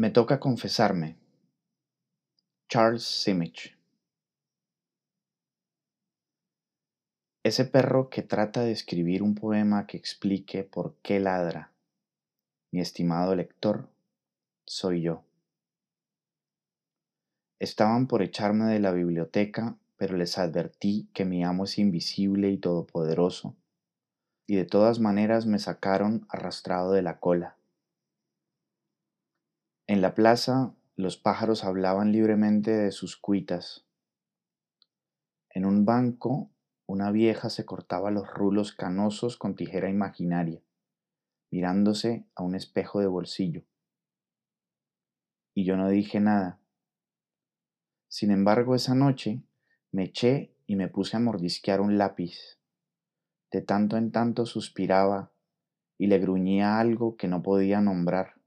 Me toca confesarme. Charles Simic. Ese perro que trata de escribir un poema que explique por qué ladra, mi estimado lector, soy yo. Estaban por echarme de la biblioteca, pero les advertí que mi amo es invisible y todopoderoso, y de todas maneras me sacaron arrastrado de la cola. En la plaza los pájaros hablaban libremente de sus cuitas. En un banco una vieja se cortaba los rulos canosos con tijera imaginaria, mirándose a un espejo de bolsillo. Y yo no dije nada. Sin embargo, esa noche me eché y me puse a mordisquear un lápiz. De tanto en tanto suspiraba y le gruñía algo que no podía nombrar.